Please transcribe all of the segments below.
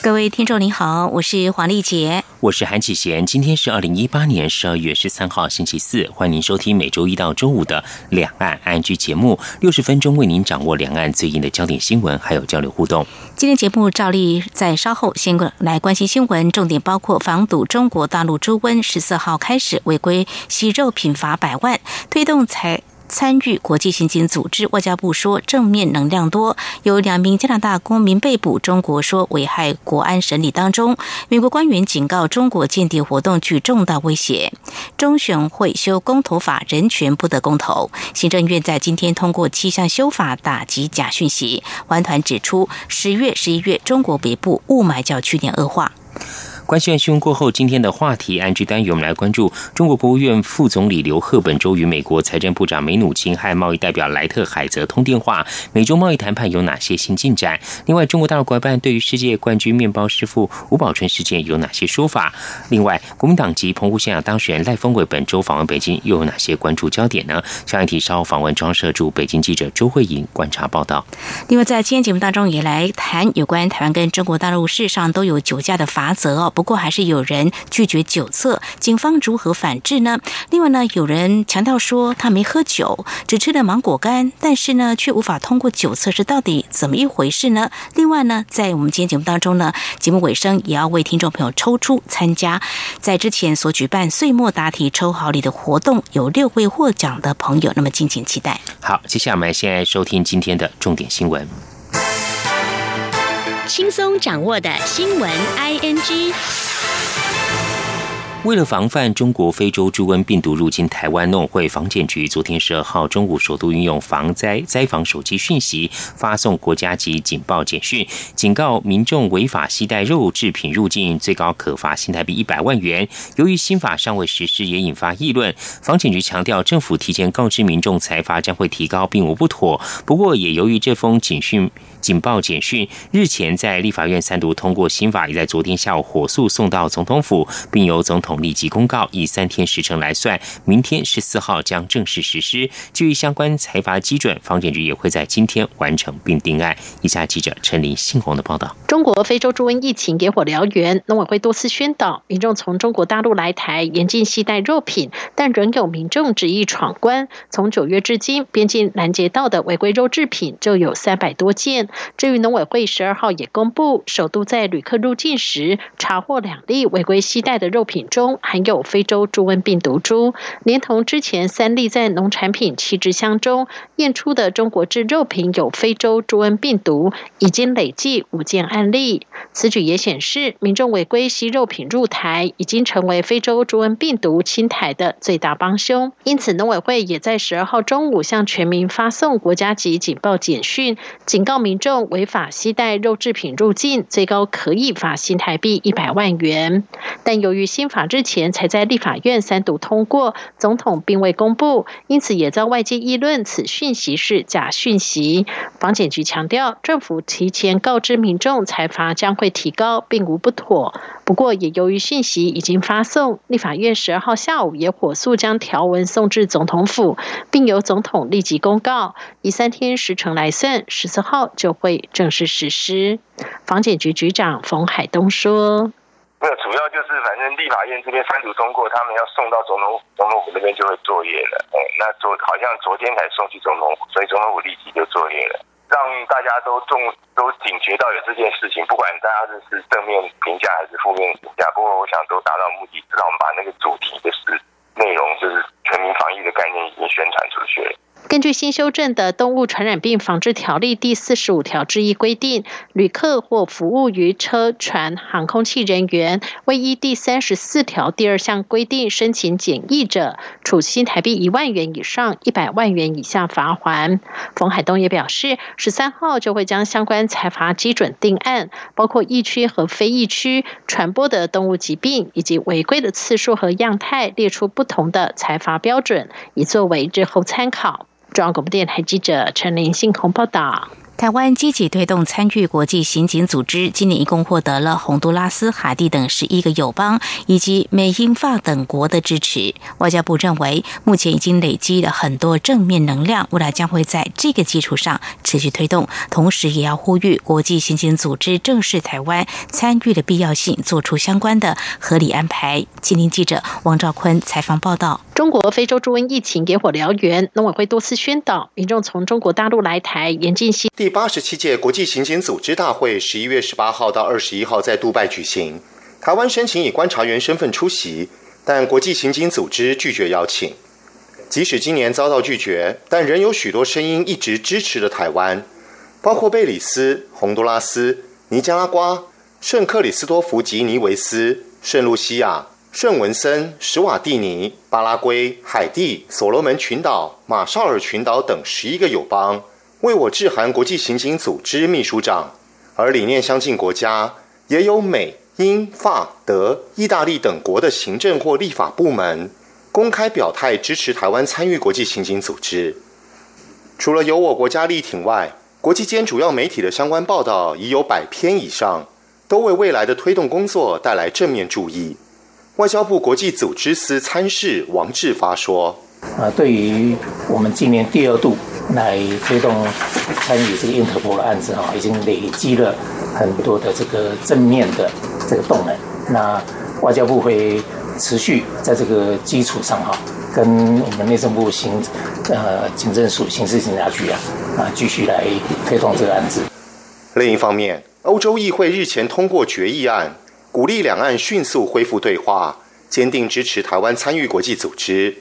各位听众您好，我是黄丽杰，我是韩启贤。今天是二零一八年十二月十三号星期四，欢迎您收听每周一到周五的两岸 ING 节目，六十分钟为您掌握两岸最近的焦点新闻，还有交流互动。今天节目照例在稍后先来关心新闻，重点包括防堵中国大陆猪瘟十四号开始违规吸肉品罚百万，推动财。参与国际刑警组织，外交部说正面能量多。有两名加拿大公民被捕，中国说危害国安审理当中。美国官员警告中国间谍活动具重大威胁。中选会修公投法，人权不得公投。行政院在今天通过七项修法，打击假讯息。环团指出，十月、十一月中国北部雾霾较去年恶化。关系新闻过后，今天的话题安居单元，我们来关注中国国务院副总理刘鹤本周与美国财政部长梅努钦和贸易代表莱特海泽通电话，美中贸易谈判有哪些新进展？另外，中国大陆国办对于世界冠军面包师傅吴宝春事件有哪些说法？另外，国民党籍澎湖县长当选赖峰伟本周访问北京，又有哪些关注焦点呢？下一题稍后访问装设驻北京记者周慧颖观察报道。另外，在今天节目当中也来谈有关台湾跟中国大陆事实上都有酒驾的法则哦。不过还是有人拒绝酒测，警方如何反制呢？另外呢，有人强调说他没喝酒，只吃了芒果干，但是呢，却无法通过酒测，是到底怎么一回事呢？另外呢，在我们今天节目当中呢，节目尾声也要为听众朋友抽出参加在之前所举办岁末答题抽好礼的活动，有六位获奖的朋友，那么敬请期待。好，接下来我们现在收听今天的重点新闻。轻松掌握的新闻，I N G。为了防范中国非洲猪瘟病毒入侵台湾，农会防检局昨天十二号中午首度运用防灾灾防手机讯息发送国家级警报简讯，警告民众违法携带肉制品入境，最高可罚新台币一百万元。由于新法尚未实施，也引发议论。防检局强调，政府提前告知民众，财罚将会提高，并无不妥。不过，也由于这封警讯。警报简讯日前在立法院三读通过新法，也在昨天下午火速送到总统府，并由总统立即公告，以三天时程来算，明天十四号将正式实施。至于相关财罚基准，房检局也会在今天完成并定案。以下记者陈林信宏的报道：中国非洲猪瘟疫情野火燎原，农委会多次宣导民众从中国大陆来台严禁携带肉品，但仍有民众执意闯关。从九月至今，边境拦截到的违规肉制品就有三百多件。至于农委会十二号也公布，首都在旅客入境时查获两例违规携带的肉品中含有非洲猪瘟病毒株，连同之前三例在农产品弃置箱中验出的中国制肉品有非洲猪瘟病毒，已经累计五件案例。此举也显示，民众违规吸肉品入台，已经成为非洲猪瘟病毒侵台的最大帮凶。因此，农委会也在十二号中午向全民发送国家级警报简讯，警告民。众违法携带肉制品入境，最高可以罚新台币一百万元。但由于新法日前才在立法院三读通过，总统并未公布，因此也遭外界议论此讯息是假讯息。房检局强调，政府提前告知民众，财阀将会提高，并无不妥。不过，也由于讯息已经发送，立法院十二号下午也火速将条文送至总统府，并由总统立即公告，以三天时程来算，十四号就。会正式实施。房检局局长冯海东说：“没有，主要就是反正立法院这边三读通过，他们要送到总统总统府那边就会作业了。哎，那昨好像昨天才送去总统府，所以总统府立即就作业了，让大家都重都警觉到有这件事情，不管大家是是正面评价还是负面评价，不过我想都达到目的，至少我们把那个主题的是内容，就是全民防疫的概念已经宣传出去了。”根据新修正的《动物传染病防治条例》第四十五条之一规定，旅客或服务于车船、航空器人员未依第三十四条第二项规定申请检疫者，处新台币一万元以上一百万元以下罚款。冯海东也表示，十三号就会将相关财罚基准定案，包括疫区和非疫区传播的动物疾病以及违规的次数和样态，列出不同的财罚标准，以作为日后参考。中央广播电台记者陈林信鸿报道。台湾积极推动参与国际刑警组织，今年一共获得了洪都拉斯、海地等十一个友邦以及美、英、法等国的支持。外交部认为，目前已经累积了很多正面能量，未来将会在这个基础上持续推动。同时，也要呼吁国际刑警组织正视台湾参与的必要性，做出相关的合理安排。今天记者王兆坤采访报道。中国非洲猪瘟疫情野火燎原，农委会多次宣导民众从中国大陆来台严禁吸。第八十七届国际刑警组织大会十一月十八号到二十一号在杜拜举行，台湾申请以观察员身份出席，但国际刑警组织拒绝邀请。即使今年遭到拒绝，但仍有许多声音一直支持着台湾，包括贝里斯、洪都拉斯、尼加拉瓜、圣克里斯多福吉尼维斯、圣露西亚。圣文森、史瓦蒂尼、巴拉圭、海地、所罗门群岛、马绍尔群岛等十一个友邦为我致函国际刑警组织秘书长，而理念相近国家也有美、英、法、德、意大利等国的行政或立法部门公开表态支持台湾参与国际刑警组织。除了由我国家力挺外，国际间主要媒体的相关报道已有百篇以上，都为未来的推动工作带来正面注意。外交部国际组织司参事王志发说：“啊，对于我们今年第二度来推动参与这个英特波的案子哈，已经累积了很多的这个正面的这个动能。那外交部会持续在这个基础上哈，跟我们内政部行呃警政署刑事警察局啊啊继续来推动这个案子。另一方面，欧洲议会日前通过决议案。”鼓励两岸迅速恢复对话，坚定支持台湾参与国际组织。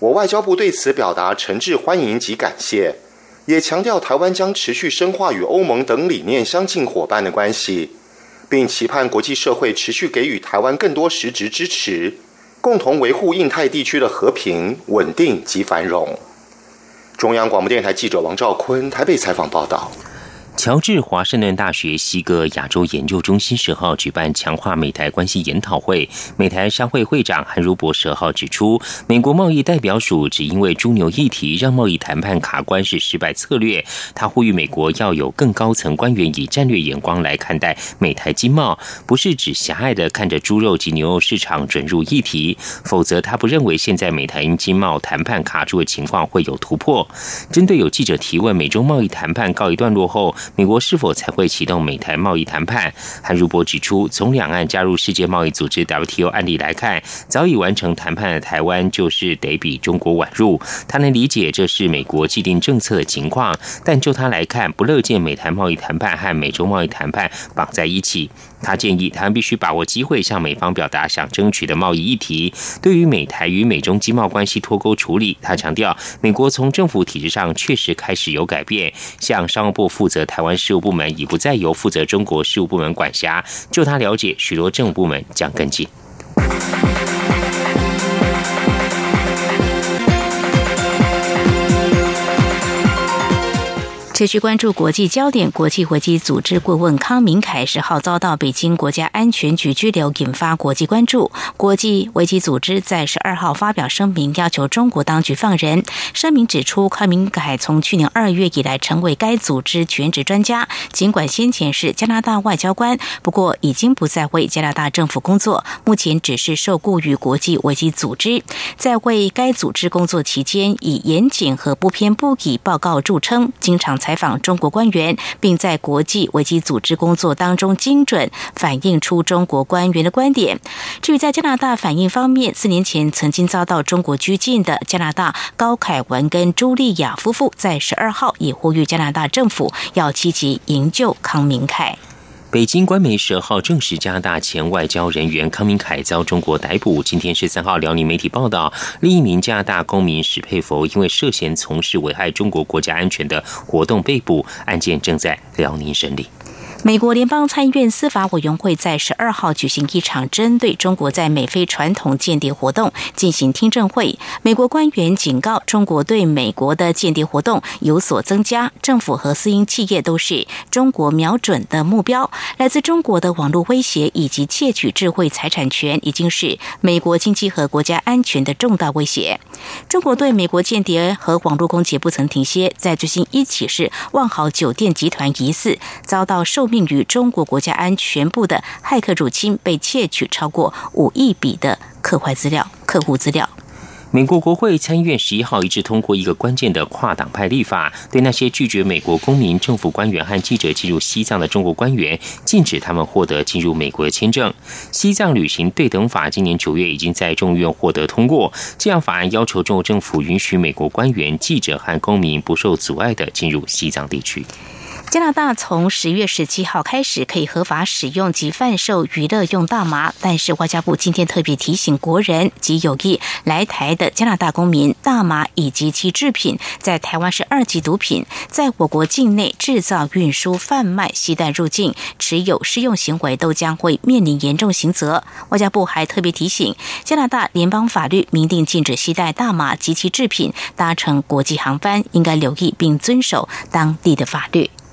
我外交部对此表达诚挚欢迎及感谢，也强调台湾将持续深化与欧盟等理念相近伙伴的关系，并期盼国际社会持续给予台湾更多实质支持，共同维护印太地区的和平、稳定及繁荣。中央广播电台记者王兆坤台北采访报道。乔治华盛顿大学西格亚洲研究中心十号举办强化美台关系研讨会，美台商会会长韩如博十号指出，美国贸易代表署只因为猪牛议题让贸易谈判卡关是失败策略。他呼吁美国要有更高层官员以战略眼光来看待美台经贸，不是只狭隘的看着猪肉及牛肉市场准入议题，否则他不认为现在美台经贸谈判卡住的情况会有突破。针对有记者提问，美中贸易谈判告一段落后。美国是否才会启动美台贸易谈判？韩如博指出，从两岸加入世界贸易组织 WTO 案例来看，早已完成谈判的台湾就是得比中国晚入。他能理解这是美国既定政策的情况，但就他来看，不乐见美台贸易谈判和美中贸易谈判绑在一起。他建议台湾必须把握机会，向美方表达想争取的贸易议题。对于美台与美中经贸关系脱钩处理，他强调，美国从政府体制上确实开始有改变，向商务部负责台湾事务部门已不再由负责中国事务部门管辖。就他了解，许多政府部门将跟进。持续关注国际焦点，国际危机组织顾问康明凯十号遭到北京国家安全局拘留，引发国际关注。国际危机组织在十二号发表声明，要求中国当局放人。声明指出，康明凯从去年二月以来成为该组织全职专家，尽管先前是加拿大外交官，不过已经不再为加拿大政府工作，目前只是受雇于国际危机组织。在为该组织工作期间，以严谨和不偏不倚报告著称，经常采访中国官员，并在国际危机组织工作当中精准反映出中国官员的观点。至于在加拿大反应方面，四年前曾经遭到中国拘禁的加拿大高凯文跟朱莉亚夫妇，在十二号也呼吁加拿大政府要积极营救康明凯。北京官媒十号正式，加大前外交人员康明凯遭中国逮捕。今天十三号，辽宁媒体报道，另一名加拿大公民史佩佛因为涉嫌从事危害中国国家安全的活动被捕，案件正在辽宁审理。美国联邦参议院司法委员会在十二号举行一场针对中国在美非传统间谍活动进行听证会。美国官员警告，中国对美国的间谍活动有所增加，政府和私营企业都是中国瞄准的目标。来自中国的网络威胁以及窃取智慧财产权，已经是美国经济和国家安全的重大威胁。中国对美国间谍和网络攻击不曾停歇，在最新一起是万豪酒店集团疑似遭到受命于中国国家安全部的骇客入侵，被窃取超过五亿笔的客坏资料。客户资料。美国国会参议院十一号一致通过一个关键的跨党派立法，对那些拒绝美国公民、政府官员和记者进入西藏的中国官员，禁止他们获得进入美国的签证。西藏旅行对等法今年九月已经在众议院获得通过。这样法案要求中国政府允许美国官员、记者和公民不受阻碍的进入西藏地区。加拿大从十月十七号开始可以合法使用及贩售娱乐用大麻，但是外交部今天特别提醒国人及有意来台的加拿大公民，大麻以及其制品在台湾是二级毒品，在我国境内制造、运输、贩卖、携带入境、持有、试用行为都将会面临严重刑责。外交部还特别提醒，加拿大联邦法律明定禁止携带大麻及其制品搭乘国际航班，应该留意并遵守当地的法律。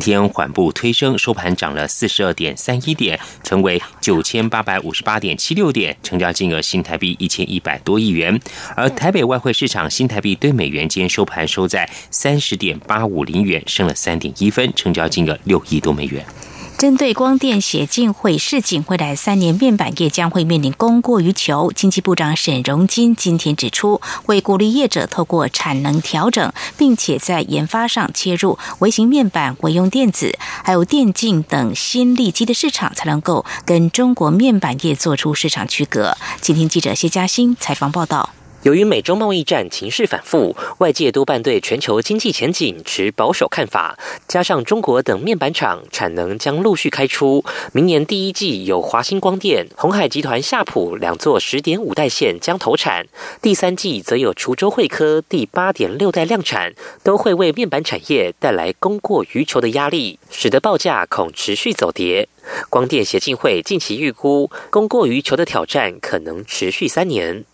天缓步推升，收盘涨了四十二点三一点，成为九千八百五十八点七六点，成交金额新台币一千一百多亿元。而台北外汇市场新台币对美元间收盘收在三十点八五零元，升了三点一分，成交金额六亿多美元。针对光电协进会市井未来三年面板业将会面临供过于求，经济部长沈荣金今天指出，为鼓励业者透过产能调整，并且在研发上切入微型面板、微用电子、还有电竞等新利基的市场，才能够跟中国面板业做出市场区隔。今天记者谢嘉欣采访报道。由于美洲贸易战情势反复，外界多半对全球经济前景持保守看法。加上中国等面板厂产能将陆续开出，明年第一季有华星光电、红海集团夏普两座十点五代线将投产，第三季则有滁州汇科第八点六代量产，都会为面板产业带来供过于求的压力，使得报价恐持续走跌。光电协进会近期预估，供过于求的挑战可能持续三年。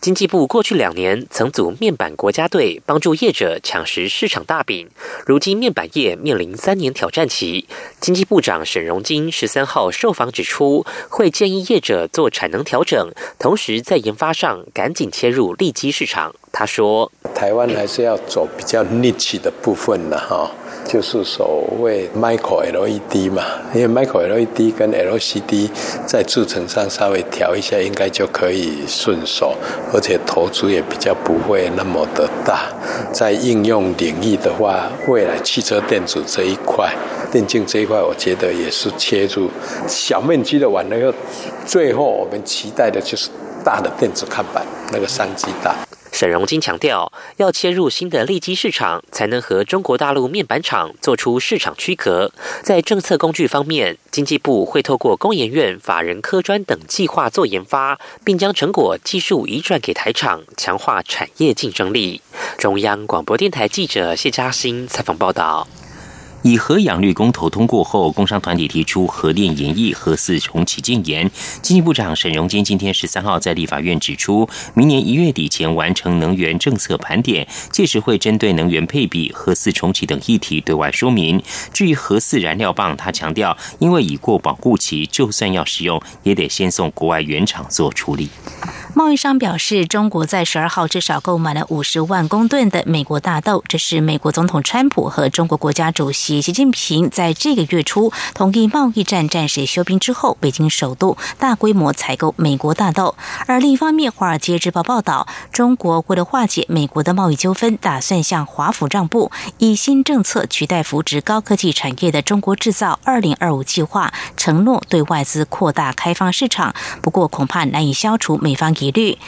经济部过去两年曾组面板国家队，帮助业者抢食市场大饼。如今面板业面临三年挑战期，经济部长沈荣金十三号受访指出，会建议业者做产能调整，同时在研发上赶紧切入利基市场。他说：“台湾还是要走比较 niche 的部分的哈。”就是所谓 micro LED 嘛，因为 micro LED 跟 LCD 在制程上稍微调一下，应该就可以顺手，而且投资也比较不会那么的大。在应用领域的话，未来汽车电子这一块、电竞这一块，我觉得也是切入小面积的完了以后，最后我们期待的就是大的电子看板，那个商机大。沈荣金强调，要切入新的利基市场，才能和中国大陆面板厂做出市场区隔。在政策工具方面，经济部会透过工研院、法人科专等计划做研发，并将成果技术移转给台厂，强化产业竞争力。中央广播电台记者谢嘉欣采访报道。以核养绿公投通过后，工商团体提出核电延役、核四重启建言。经济部长沈荣金今天十三号在立法院指出，明年一月底前完成能源政策盘点，届时会针对能源配比、核四重启等议题对外说明。至于核四燃料棒，他强调，因为已过保护期，就算要使用，也得先送国外原厂做处理。贸易商表示，中国在十二号至少购买了五十万公吨的美国大豆。这是美国总统川普和中国国家主席习近平在这个月初同意贸易战暂时休兵之后，北京首度大规模采购美国大豆。而另一方面，《华尔街日报》报道，中国为了化解美国的贸易纠纷，打算向华府让步，以新政策取代扶植高科技产业的“中国制造二零二五”计划，承诺对外资扩大开放市场。不过，恐怕难以消除美方疑虑。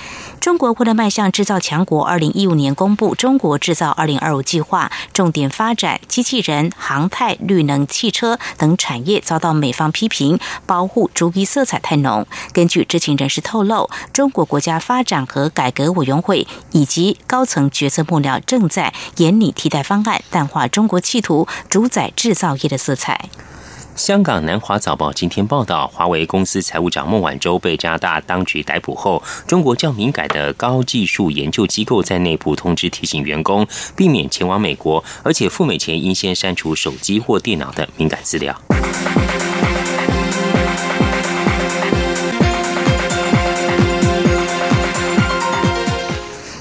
中国为了迈向制造强国，二零一五年公布《中国制造二零二五》计划，重点发展机器人、航太、绿能、汽车等产业，遭到美方批评，保护主义色彩太浓。根据知情人士透露，中国国家发展和改革委员会以及高层决策幕僚正在研拟替代方案，淡化中国企图主宰制造业的色彩。香港南华早报今天报道，华为公司财务长孟晚舟被加拿大当局逮捕后，中国较敏感的高技术研究机构在内部通知提醒员工，避免前往美国，而且赴美前应先删除手机或电脑的敏感资料。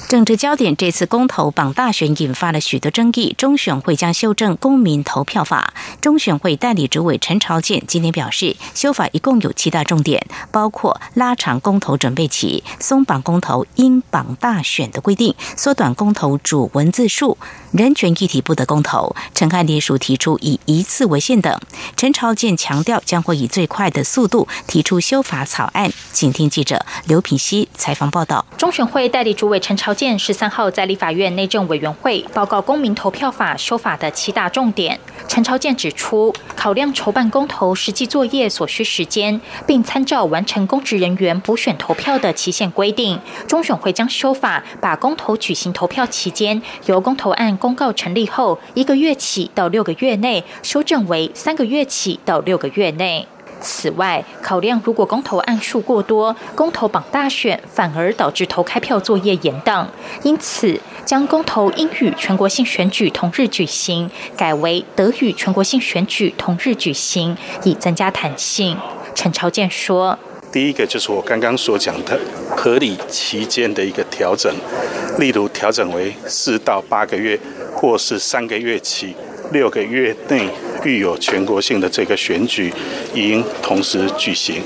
政治焦点：这次公投榜大选引发了许多争议。中选会将修正公民投票法。中选会代理主委陈朝健今天表示，修法一共有七大重点，包括拉长公投准备期、松绑公投应榜大选的规定、缩短公投主文字数、人权议题不得公投、陈汉列署提出以一次为限等。陈朝健强调，将会以最快的速度提出修法草案。请听记者刘品熙采访报道。中选会代理主委陈朝。建十三号在立法院内政委员会报告公民投票法修法的七大重点。陈朝健指出，考量筹办公投实际作业所需时间，并参照完成公职人员补选投票的期限规定，中选会将修法，把公投举行投票期间由公投案公告成立后一个月起到六个月内，修正为三个月起到六个月内。此外，考量如果公投案数过多，公投榜大选反而导致投开票作业延宕，因此将公投应与全国性选举同日举行，改为得与全国性选举同日举行，以增加弹性。陈朝健说：“第一个就是我刚刚所讲的合理期间的一个调整，例如调整为四到八个月，或是三个月起六个月内。”遇有全国性的这个选举，应同时举行。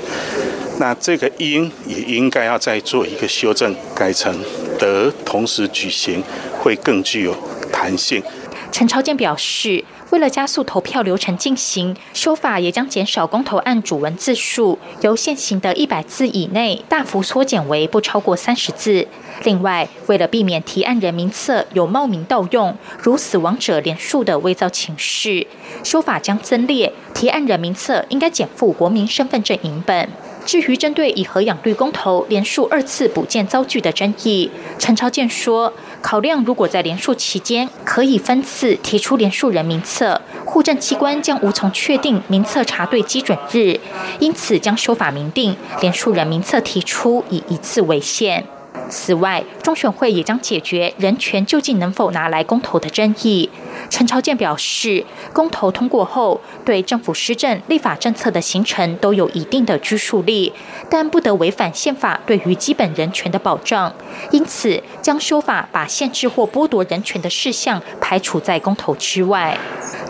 那这个应也应该要再做一个修正，改成得同时举行，会更具有弹性。陈朝建表示。为了加速投票流程进行，修法也将减少公投案主文字数，由现行的一百字以内大幅缩减为不超过三十字。另外，为了避免提案人名册有冒名盗用，如死亡者连署的伪造请示，修法将增列提案人名册应该减负国民身份证影本。至于针对以核养绿公投连署二次补件遭拒的争议，陈朝健说，考量如果在连署期间可以分次提出连署人名册，户政机关将无从确定名册查对基准日，因此将修法明定连署人名册提出以一次为限。此外，中选会也将解决人权究竟能否拿来公投的争议。陈朝健表示，公投通过后，对政府施政、立法政策的形成都有一定的拘束力，但不得违反宪法对于基本人权的保障。因此，将修法把限制或剥夺人权的事项排除在公投之外。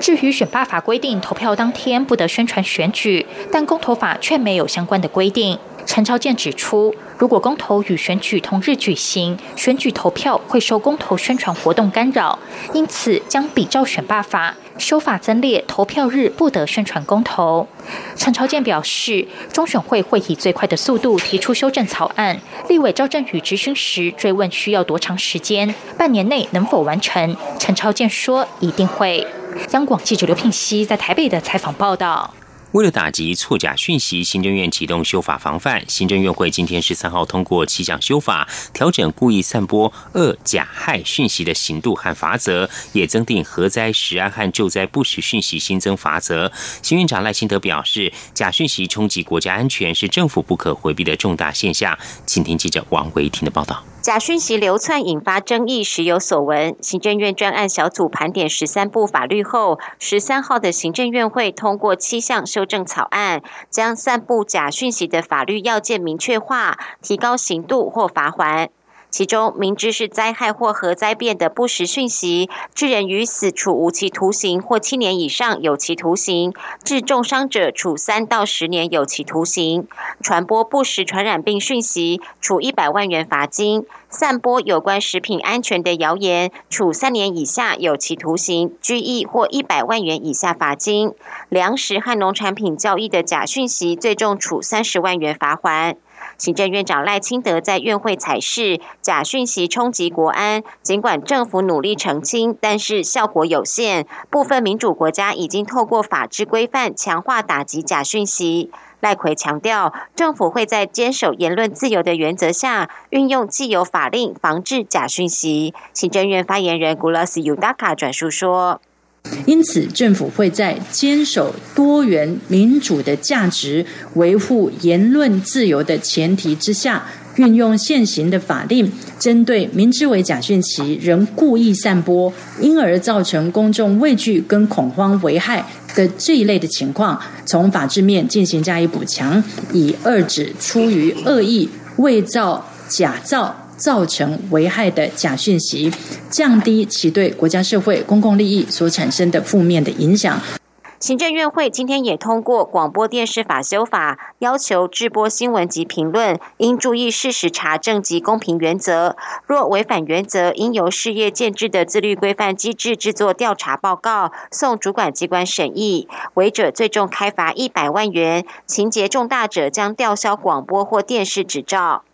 至于选罢法规定，投票当天不得宣传选举，但公投法却没有相关的规定。陈朝健指出。如果公投与选举同日举行，选举投票会受公投宣传活动干扰，因此将比照选罢法修法增列投票日不得宣传公投。陈朝健表示，中选会会以最快的速度提出修正草案。立委赵振宇质询时追问需要多长时间，半年内能否完成？陈朝健说一定会。央广记者刘聘熙在台北的采访报道。为了打击错假讯息，行政院启动修法防范。行政院会今天十三号通过七项修法，调整故意散播恶假害讯息的刑度和罚则，也增订核灾、实安和救灾不实讯息新增罚则。行院长赖清德表示，假讯息冲击国家安全是政府不可回避的重大现象。请听记者王维婷的报道。假讯息流窜引发争议，时有所闻。行政院专案小组盘点十三部法律后，十三号的行政院会通过七项修正草案，将散布假讯息的法律要件明确化，提高刑度或罚锾。其中，明知是灾害或核灾变的不实讯息，致人于死，处无期徒刑或七年以上有期徒刑；致重伤者，处三到十年有期徒刑。传播不实传染病讯息，处一百万元罚金；散播有关食品安全的谣言，处三年以下有期徒刑、拘役或一百万元以下罚金。粮食和农产品交易的假讯息，最重处三十万元罚款。行政院长赖清德在院会采示，假讯息冲击国安，尽管政府努力澄清，但是效果有限。部分民主国家已经透过法制规范强化打击假讯息。赖奎强调，政府会在坚守言论自由的原则下，运用既有法令防治假讯息。行政院发言人古拉斯尤达卡转述说。因此，政府会在坚守多元民主的价值、维护言论自由的前提之下，运用现行的法令，针对明知为假讯息仍故意散播，因而造成公众畏惧跟恐慌危害的这一类的情况，从法制面进行加以补强，以遏止出于恶意伪造、假造。造成危害的假讯息，降低其对国家社会公共利益所产生的负面的影响。行政院会今天也通过广播电视法修法，要求直播新闻及评论应注意事实查证及公平原则，若违反原则，应由事业建制的自律规范机制制作调查报告，送主管机关审议，违者最重开罚一百万元，情节重大者将吊销广播或电视执照。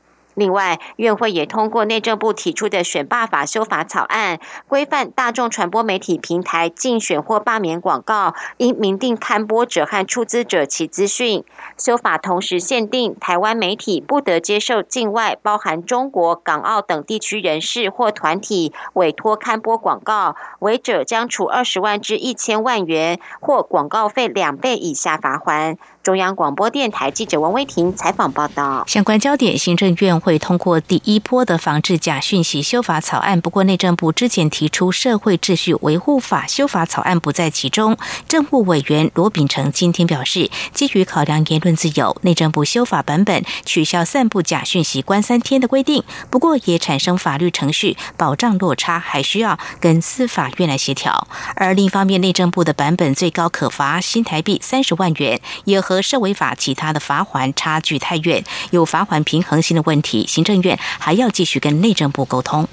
另外，院会也通过内政部提出的选罢法修法草案，规范大众传播媒体平台竞选或罢免广告，应明定刊播者和出资者其资讯。修法同时限定，台湾媒体不得接受境外（包含中国、港澳等地区）人士或团体委托刊播广告，违者将处二十万至一千万元，或广告费两倍以下罚款。中央广播电台记者王威婷采访报道。相关焦点，行政院会会通过第一波的防治假讯息修法草案。不过，内政部之前提出社会秩序维护法修法草案不在其中。政务委员罗秉成今天表示，基于考量言论自由，内政部修法版本取消散布假讯息关三天的规定。不过，也产生法律程序保障落差，还需要跟司法院来协调。而另一方面，内政部的版本最高可罚新台币三十万元，也和社违法其他的罚款差距太远，有罚款平衡性的问题，行政院还要继续跟内政部沟通。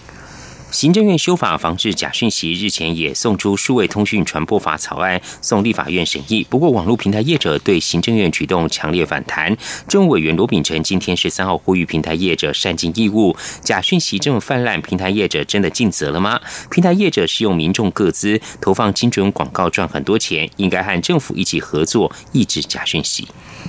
行政院修法防治假讯息，日前也送出数位通讯传播法草案送立法院审议。不过，网络平台业者对行政院举动强烈反弹。政务委员罗秉成今天十三号呼吁平台业者善尽义务。假讯息这么泛滥，平台业者真的尽责了吗？平台业者是用民众各资投放精准广告赚很多钱，应该和政府一起合作抑制假讯息。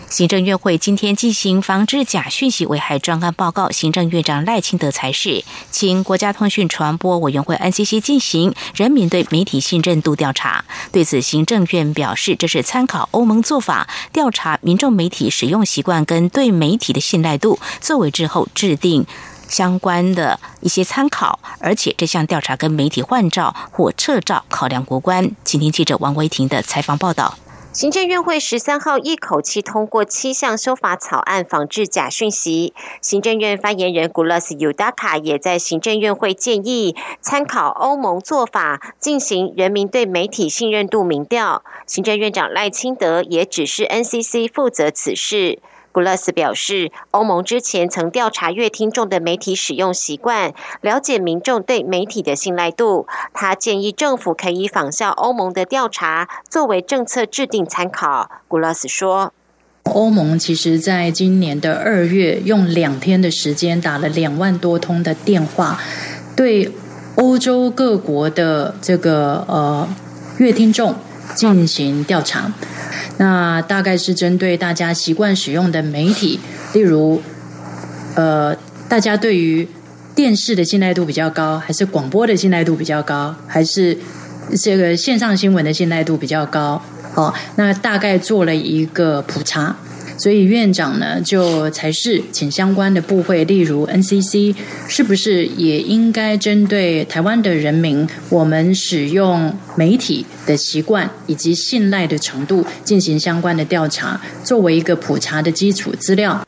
行政院会今天进行防治假讯息危害专案报告，行政院长赖清德才是请国家通讯传播委员会 NCC 进行人民对媒体信任度调查。对此，行政院表示，这是参考欧盟做法，调查民众媒体使用习惯跟对媒体的信赖度，作为之后制定相关的一些参考。而且，这项调查跟媒体换照或撤照考量无关。请听记者王维婷的采访报道。行政院会十三号一口气通过七项修法草案，防治假讯息。行政院发言人古拉斯尤达卡也在行政院会建议参考欧盟做法，进行人民对媒体信任度民调。行政院长赖清德也指示 NCC 负责此事。古勒斯表示，欧盟之前曾调查乐听众的媒体使用习惯，了解民众对媒体的信赖度。他建议政府可以仿效欧盟的调查，作为政策制定参考。古勒斯说：“欧盟其实在今年的二月，用两天的时间打了两万多通的电话，对欧洲各国的这个呃乐听众进行调查。”那大概是针对大家习惯使用的媒体，例如，呃，大家对于电视的信赖度比较高，还是广播的信赖度比较高，还是这个线上新闻的信赖度比较高？哦，那大概做了一个普查。所以院长呢，就才是请相关的部会，例如 NCC，是不是也应该针对台湾的人民，我们使用媒体的习惯以及信赖的程度，进行相关的调查，作为一个普查的基础资料。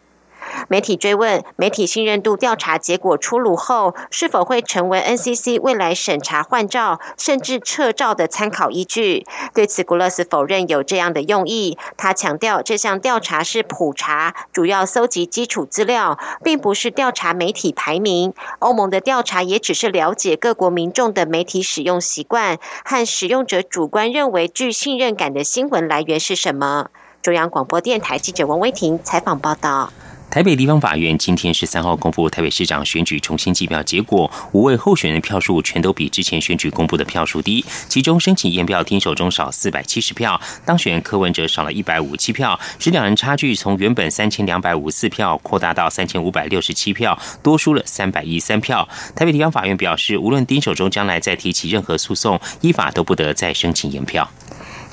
媒体追问，媒体信任度调查结果出炉后，是否会成为 NCC 未来审查换照甚至撤照的参考依据？对此，古勒斯否认有这样的用意。他强调，这项调查是普查，主要搜集基础资料，并不是调查媒体排名。欧盟的调查也只是了解各国民众的媒体使用习惯和使用者主观认为具信任感的新闻来源是什么。中央广播电台记者王威婷采访报道。台北地方法院今天十三号公布台北市长选举重新计票结果，五位候选人票数全都比之前选举公布的票数低。其中申请验票听手中少四百七十票，当选柯文哲少了一百五七票，使两人差距从原本三千两百五十四票扩大到三千五百六十七票，多输了三百一三票。台北地方法院表示，无论丁守中将来再提起任何诉讼，依法都不得再申请验票。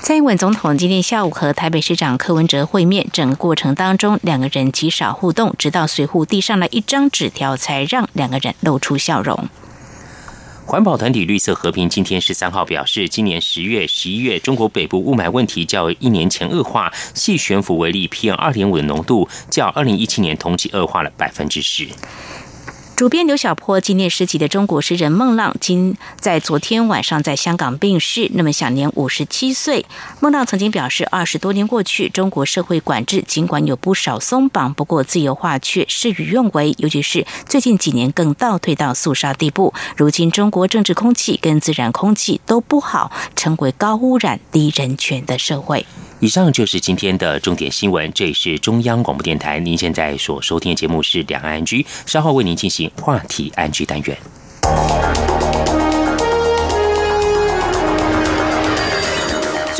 蔡英文总统今天下午和台北市长柯文哲会面，整个过程当中，两个人极少互动，直到随扈递上了一张纸条，才让两个人露出笑容。环保团体绿色和平今天十三号表示，今年十月、十一月，中国北部雾霾问题较一年前恶化，细悬浮为例，PM 二点五的浓度较二零一七年同期恶化了百分之十。主编刘小波纪念时期的中国诗人孟浪，今在昨天晚上在香港病逝，那么享年五十七岁。孟浪曾经表示，二十多年过去，中国社会管制尽管有不少松绑，不过自由化却事与愿违，尤其是最近几年更倒退到肃杀地步。如今中国政治空气跟自然空气都不好，成为高污染、低人权的社会。以上就是今天的重点新闻。这里是中央广播电台，您现在所收听的节目是两岸安居，稍后为您进行话题安居单元。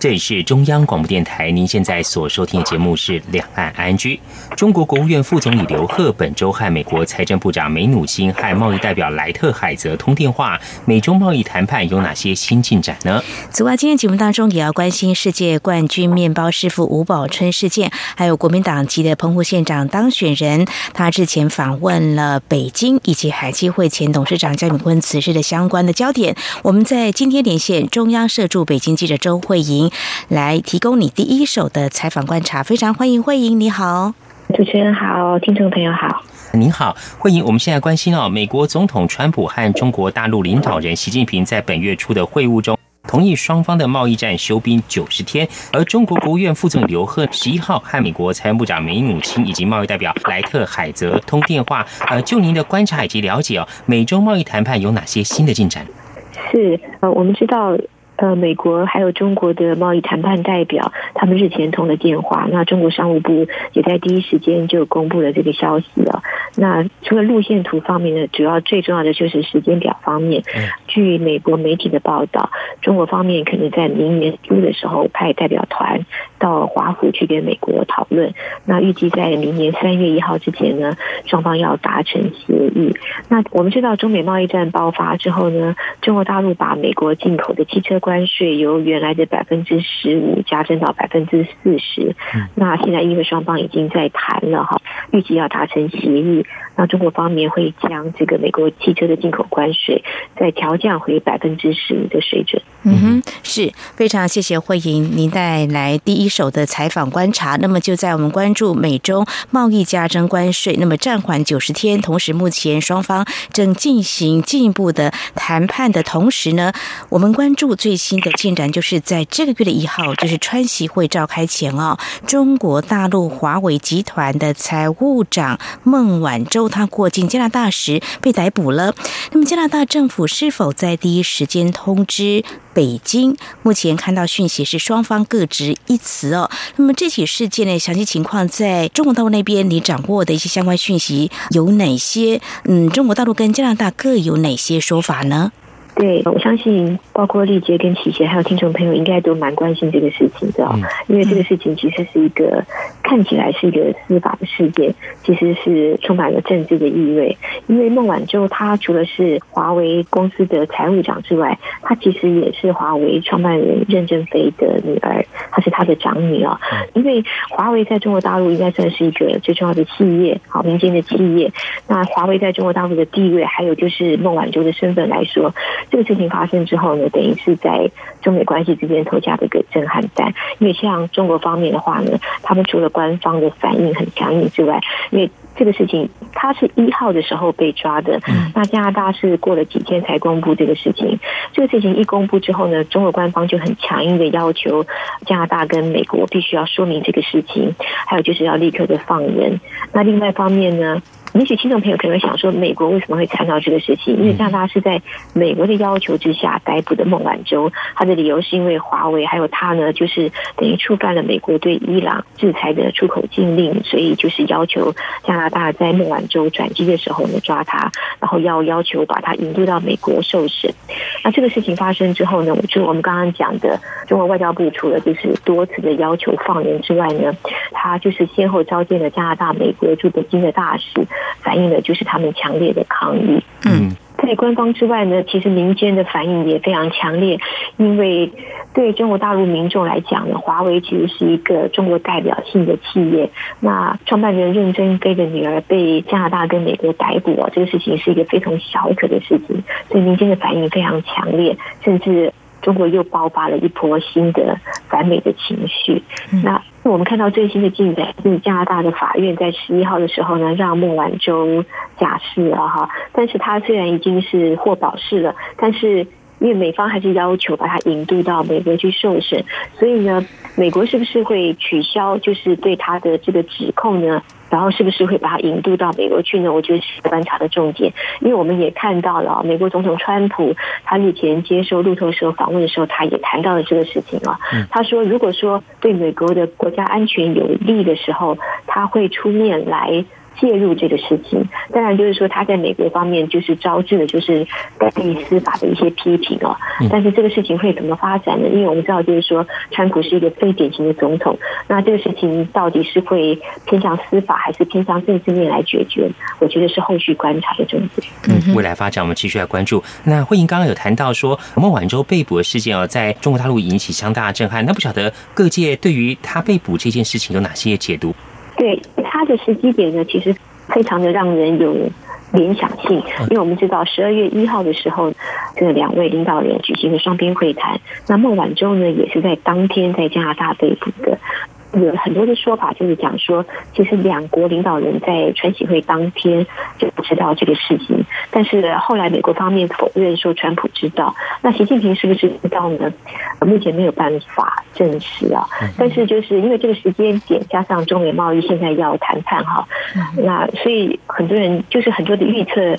这里是中央广播电台，您现在所收听的节目是《两岸安居》。中国国务院副总理刘鹤本周和美国财政部长梅努辛和贸易代表莱特海泽通电话，美中贸易谈判有哪些新进展呢？此外，今天节目当中也要关心世界冠军面包师傅吴宝春事件，还有国民党籍的澎湖县长当选人，他之前访问了北京，以及海基会前董事长江永坤辞世的相关的焦点。我们在今天连线中央社驻北京记者周慧莹。莹来提供你第一手的采访观察。非常欢迎慧莹，你好，主持人好，听众朋友好。您好，慧莹，我们现在关心哦，美国总统川普和中国大陆领导人习近平在本月初的会晤中，同意双方的贸易战休兵九十天。而中国国务院副总理刘鹤十一号和美国财务部长梅努钦以及贸易代表莱特海泽通电话。呃，就您的观察以及了解哦，美中贸易谈判有哪些新的进展？是呃，我们知道。呃，美国还有中国的贸易谈判代表，他们日前通了电话。那中国商务部也在第一时间就公布了这个消息了。那除了路线图方面呢，主要最重要的就是时间表方面。据美国媒体的报道，中国方面可能在明年初的时候派代表团到华府去跟美国讨论。那预计在明年三月一号之前呢，双方要达成协议。那我们知道，中美贸易战爆发之后呢，中国大陆把美国进口的汽车关税由原来的百分之十五加征到百分之四十，那现在因为双方已经在谈了哈，预计要达成协议，那中国方面会将这个美国汽车的进口关税再调降回百分之十五的水准。嗯哼，是非常谢谢慧莹您带来第一手的采访观察。那么就在我们关注美中贸易加征关税，那么暂缓九十天，同时目前双方正进行进一步的谈判的同时呢，我们关注最。新的进展就是在这个月的一号，就是川习会召开前哦，中国大陆华为集团的财务长孟晚舟，他过境加拿大时被逮捕了。那么加拿大政府是否在第一时间通知北京？目前看到讯息是双方各执一词哦。那么这起事件的详细情况，在中国大陆那边你掌握的一些相关讯息有哪些？嗯，中国大陆跟加拿大各有哪些说法呢？对，我相信包括丽杰跟启贤还有听众朋友应该都蛮关心这个事情的，因为这个事情其实是一个看起来是一个司法的事件，其实是充满了政治的意味。因为孟晚舟她除了是华为公司的财务长之外，她其实也是华为创办人任正非的女儿，她是他的长女啊。因为华为在中国大陆应该算是一个最重要的企业，好民间的企业。那华为在中国大陆的地位，还有就是孟晚舟的身份来说。这个事情发生之后呢，等于是在中美关系之间投下的一个震撼弹。因为像中国方面的话呢，他们除了官方的反应很强硬之外，因为这个事情他是一号的时候被抓的，那加拿大是过了几天才公布这个事情。这个事情一公布之后呢，中国官方就很强硬的要求加拿大跟美国必须要说明这个事情，还有就是要立刻的放人。那另外一方面呢？也许听众朋友可能想说，美国为什么会参到这个事情？因为加拿大是在美国的要求之下逮捕的孟晚舟，他的理由是因为华为还有他呢，就是等于触犯了美国对伊朗制裁的出口禁令，所以就是要求加拿大在孟晚舟转机的时候呢抓他，然后要要求把他引渡到美国受审。那这个事情发生之后呢，就我们刚刚讲的，中国外交部除了就是多次的要求放人之外呢，他就是先后召见了加拿大、美国驻北京的大使。反映的就是他们强烈的抗议。嗯，在官方之外呢，其实民间的反应也非常强烈。因为对中国大陆民众来讲呢，华为其实是一个中国代表性的企业。那创办人任正非的女儿被加拿大跟美国逮捕啊，这个事情是一个非常小可的事情，所以民间的反应非常强烈，甚至。中国又爆发了一波新的反美的情绪。那我们看到最新的进展是，加拿大的法院在十一号的时候呢，让孟晚舟假释了哈。但是他虽然已经是获保释了，但是因为美方还是要求把他引渡到美国去受审，所以呢，美国是不是会取消就是对他的这个指控呢？然后是不是会把他引渡到美国去呢？我觉得是观察的重点，因为我们也看到了美国总统川普他日前接受路透社访问的时候，他也谈到了这个事情啊。他说，如果说对美国的国家安全有利的时候，他会出面来。介入这个事情，当然就是说他在美国方面就是招致的就是对司法的一些批评哦。但是这个事情会怎么发展呢？因为我们知道就是说，川普是一个非典型的总统，那这个事情到底是会偏向司法还是偏向政治面来解决？我觉得是后续观察的重点。嗯，未来发展我们继续来关注。那慧英刚刚有谈到说孟晚舟被捕的事件哦，在中国大陆引起相当的震撼。那不晓得各界对于他被捕这件事情有哪些解读？对他的时机点呢，其实非常的让人有联想性，因为我们知道十二月一号的时候，这两位领导人举行了双边会谈，那孟晚舟呢也是在当天在加拿大被捕的。有很多的说法，就是讲说，其实两国领导人在川喜会当天就不知道这个事情，但是后来美国方面否认说川普知道。那习近平是不是知道呢？目前没有办法证实啊。但是就是因为这个时间点加上中美贸易现在要谈判哈，那所以很多人就是很多的预测。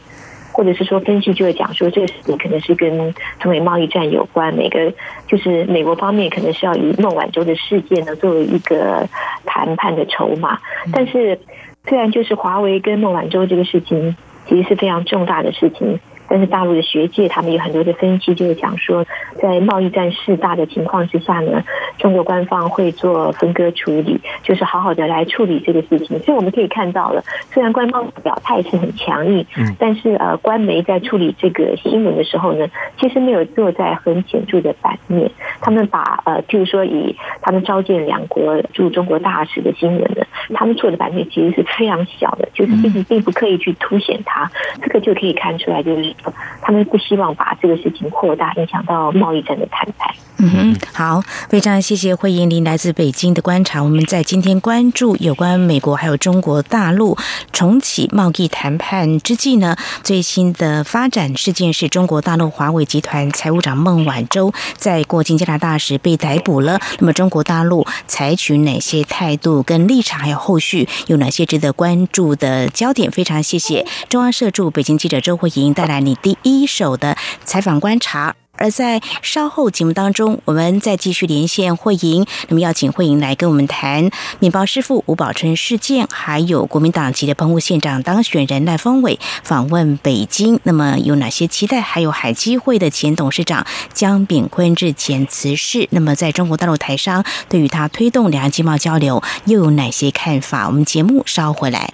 或者是说分析就会讲说这个事情可能是跟中美贸易战有关，每个就是美国方面可能是要以孟晚舟的事件呢作为一个谈判的筹码，但是虽然就是华为跟孟晚舟这个事情其实是非常重大的事情。但是大陆的学界，他们有很多的分析，就是讲说，在贸易战势大的情况之下呢，中国官方会做分割处理，就是好好的来处理这个事情。所以我们可以看到了，虽然官方表态是很强硬，嗯，但是呃，官媒在处理这个新闻的时候呢，其实没有坐在很显著的版面。他们把呃，譬如说以他们召见两国驻中国大使的新闻呢，他们做的版面其实是非常小的，就是并并不刻意去凸显它，这个就可以看出来，就是。他们不希望把这个事情扩大，影响到贸易战的谈判。嗯哼，好，非常谢谢惠英林来自北京的观察。我们在今天关注有关美国还有中国大陆重启贸易谈判之际呢，最新的发展事件是中国大陆华为集团财务长孟晚舟在过境加拿大时被逮捕了。那么中国大陆采取哪些态度跟立场，还有后续有哪些值得关注的焦点？非常谢谢中央社驻北京记者周慧莹带来第一手的采访观察。而在稍后节目当中，我们再继续连线慧莹，那么邀请慧莹来跟我们谈面包师傅吴宝春事件，还有国民党籍的澎湖县长当选人赖峰伟访问北京，那么有哪些期待？还有海基会的前董事长江炳坤日前辞世，那么在中国大陆台商对于他推动两岸经贸交流又有哪些看法？我们节目稍回来。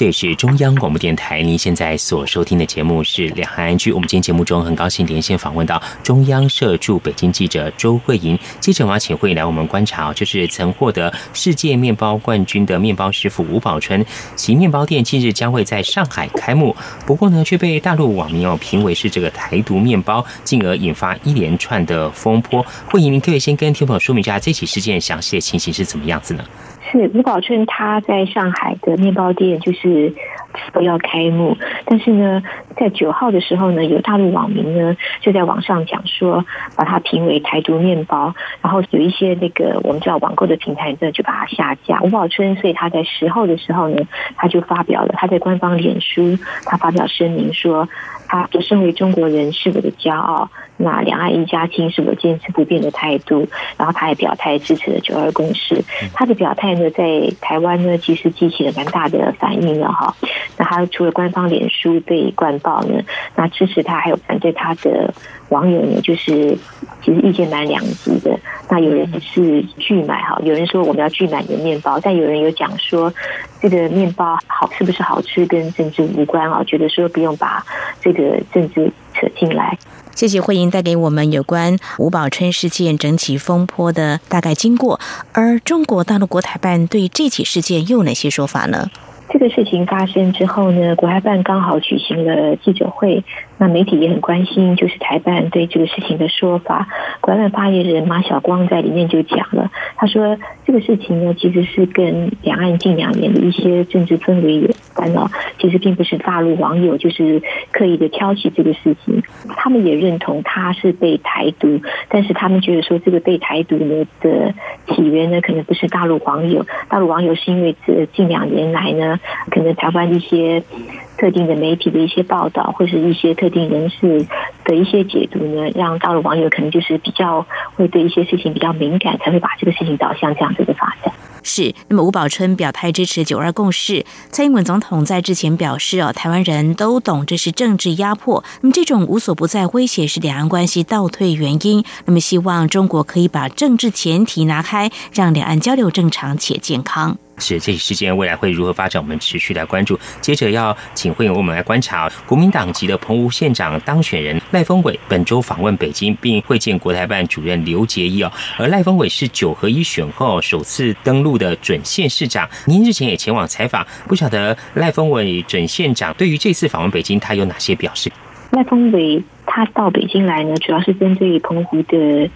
这是中央广播电台，您现在所收听的节目是《两岸安居》。我们今天节目中很高兴连线访问到中央社驻北京记者周慧莹。记者王请慧来我们观察，就是曾获得世界面包冠军的面包师傅吴宝春，其面包店近日将会在上海开幕。不过呢，却被大陆网民哦评为是这个台独面包，进而引发一连串的风波。慧莹，您可以先跟听众朋友说明一下这起事件详细的情形是怎么样子呢？是吴宝春他在上海的面包店就是都要开幕，但是呢，在九号的时候呢，有大陆网民呢就在网上讲说，把它评为台独面包，然后有一些那个我们知道网购的平台呢就把它下架。吴宝春所以他在十号的时候呢，他就发表了他在官方脸书，他发表声明说。他就身为中国人是我的骄傲，那两岸一家亲是我坚持不变的态度。然后他也表态支持了九二共识。他的表态呢，在台湾呢，其实激起了蛮大的反应了哈。那他除了官方脸书对官报呢，那支持他还有反对他的网友呢，就是其实意见蛮两极的。那有人是拒买哈，有人说我们要拒买你的面包，但有人有讲说这个面包好是不是好吃跟政治无关啊？觉得说不用把这个政治扯进来。谢谢慧英带给我们有关吴宝春事件整起风波的大概经过，而中国大陆国台办对这起事件又有哪些说法呢？这个事情发生之后呢，国台办刚好举行了记者会。那媒体也很关心，就是台办对这个事情的说法。国办发言人马晓光在里面就讲了，他说这个事情呢，其实是跟两岸近两年的一些政治氛围有关哦。其实并不是大陆网友就是刻意的挑起这个事情，他们也认同他是被台独，但是他们觉得说这个被台独呢的起源呢，可能不是大陆网友，大陆网友是因为这近两年来呢，可能台湾一些。特定的媒体的一些报道，或是一些特定人士的一些解读呢，让大陆网友可能就是比较会对一些事情比较敏感，才会把这个事情导向这样子的发展。是，那么吴宝春表态支持九二共识。蔡英文总统在之前表示哦，台湾人都懂这是政治压迫，那么这种无所不在威胁是两岸关系倒退原因。那么希望中国可以把政治前提拿开，让两岸交流正常且健康。是这起事件未来会如何发展？我们持续来关注。接着要请会员我们来观察国民党籍的澎湖县长当选人赖峰伟本周访问北京，并会见国台办主任刘杰一哦。而赖峰伟是九合一选后首次登陆的准县市长，您日前也前往采访，不晓得赖峰伟准县长对于这次访问北京，他有哪些表示？赖峰伟他到北京来呢，主要是针对澎湖的。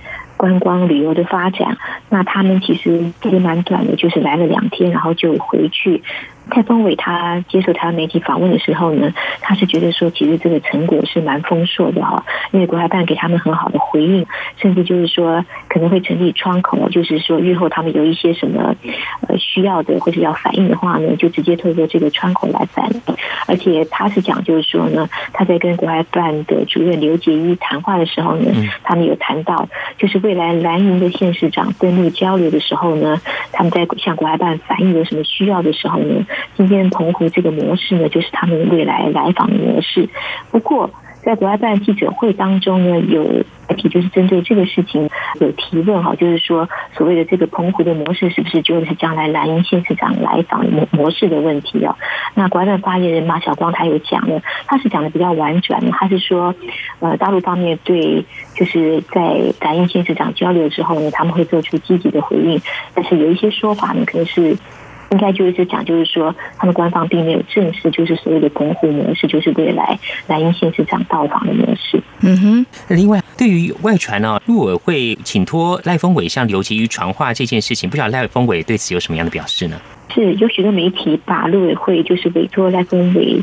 观光旅游的发展，那他们其实其实蛮短的，就是来了两天，然后就回去。蔡峰伟他接受台湾媒体访问的时候呢，他是觉得说，其实这个成果是蛮丰硕的哈，因为国台办给他们很好的回应，甚至就是说可能会成立窗口，就是说日后他们有一些什么呃需要的或者要反映的话呢，就直接透过这个窗口来反映。而且他是讲就是说呢，他在跟国台办的主任刘杰一谈话的时候呢，他们有谈到，就是未来蓝营的县市长登陆交流的时候呢，他们在向国台办反映有什么需要的时候呢。今天澎湖这个模式呢，就是他们未来来访的模式。不过，在国外办记者会当中呢，有提就是针对这个事情有提问哈，就是说所谓的这个澎湖的模式是不是就是将来蓝营县市长来访模模式的问题啊？那国外办发言人马晓光他有讲了，他是讲的比较婉转，他是说，呃，大陆方面对就是在蓝营县市长交流之后呢，他们会做出积极的回应，但是有一些说法呢，可能是。应该就是讲，就是说，他们官方并没有正式，就是所谓的公户模式，就是未来南英县市长到访的模式。嗯哼。另外，对于外传呢，陆委会请托赖峰伟向刘吉瑜传话这件事情，不知道赖峰伟对此有什么样的表示呢？是有许多媒体把陆委会就是委托赖峰伟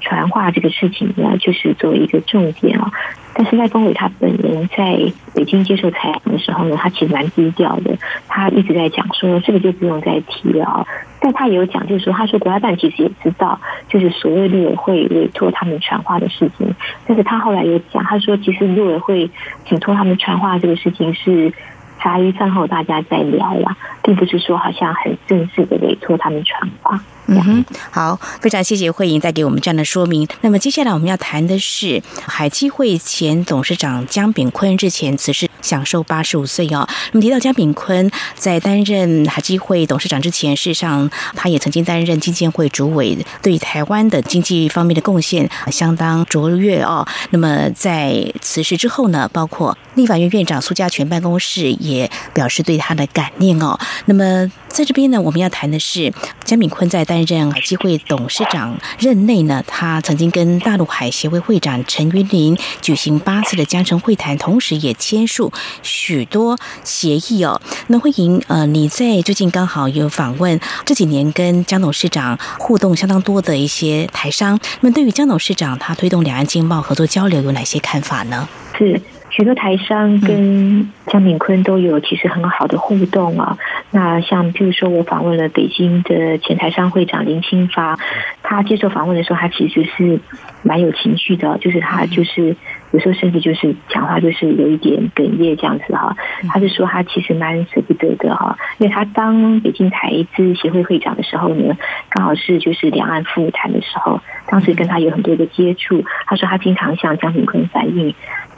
传话这个事情呢，就是作为一个重点啊。但是赖峰伟他本人在北京接受采访的时候呢，他其实蛮低调的，他一直在讲说这个就不用再提了。但他也有讲，就是说他说国外办其实也知道，就是所谓陆委会委托他们传话的事情。但是他后来有讲，他说其实陆委会请托他们传话这个事情是茶余饭后大家在聊了，并不是说好像很正式的委托他们传话。嗯哼，好，非常谢谢慧莹带给我们这样的说明。那么接下来我们要谈的是海基会前董事长江炳坤日前辞世，享受八十五岁哦。那么提到江炳坤在担任海基会董事长之前，事实上他也曾经担任经建会主委，对台湾的经济方面的贡献相当卓越哦。那么在辞世之后呢，包括立法院院长苏家全办公室也表示对他的感念哦。那么在这边呢，我们要谈的是江炳坤在担任海基会董事长任内呢，他曾经跟大陆海协会会长陈云林举行八次的江城会谈，同时也签署许多协议哦。那慧莹，呃，你在最近刚好有访问这几年跟江董事长互动相当多的一些台商，那么对于江董事长他推动两岸经贸合作交流有哪些看法呢？是。许多台商跟江炳坤都有其实很好的互动啊。那像比如说，我访问了北京的前台商会长林清发，他接受访问的时候，他其实是蛮有情绪的，就是他就是有时候甚至就是讲话就是有一点哽咽这样子哈。他是说他其实蛮舍不得的哈，因为他当北京台资协会会长的时候呢，刚好是就是两岸复谈的时候，当时跟他有很多的接触。他说他经常向江炳坤反映。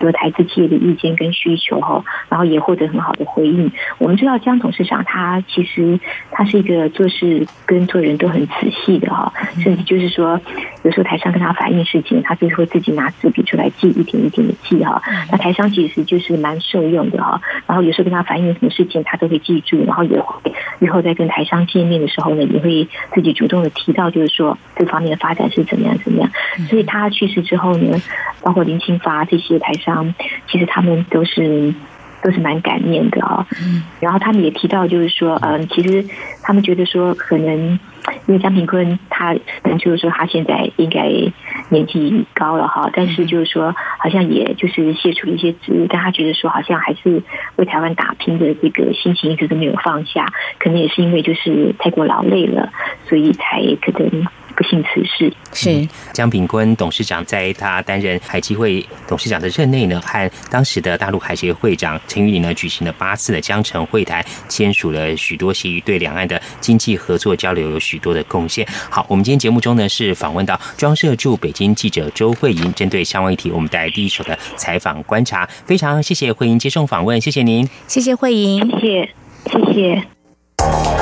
得台资企业的意见跟需求哈，然后也获得很好的回应。我们知道江董事长他其实他是一个做事跟做人都很仔细的哈，甚至就是说，有时候台商跟他反映事情，他就是会自己拿纸笔出来记，一点一点的记哈。那台商其实就是蛮受用的哈。然后有时候跟他反映什么事情，他都会记住，然后也会以后在跟台商见面的时候呢，也会自己主动的提到，就是说这方面的发展是怎么样怎么样。所以他去世之后呢，包括林清发这些台商，其实他们都是。都是蛮感念的啊，然后他们也提到，就是说，嗯，其实他们觉得说，可能因为江炳坤他，就是说他现在应该年纪高了哈，但是就是说，好像也就是卸除了一些职务，但他觉得说，好像还是为台湾打拼的这个心情一直都没有放下，可能也是因为就是太过劳累了，所以才可能。不幸辞世。是江炳坤董事长在他担任海基会董事长的任内呢，和当时的大陆海协会长陈玉林呢举行了八次的江城会谈，签署了许多协议，对两岸的经济合作交流有许多的贡献。好，我们今天节目中呢是访问到装设驻北京记者周慧莹，针对相关议题，我们带来第一手的采访观察。非常谢谢慧莹接受访问，谢谢您，谢谢慧莹，谢谢，谢谢。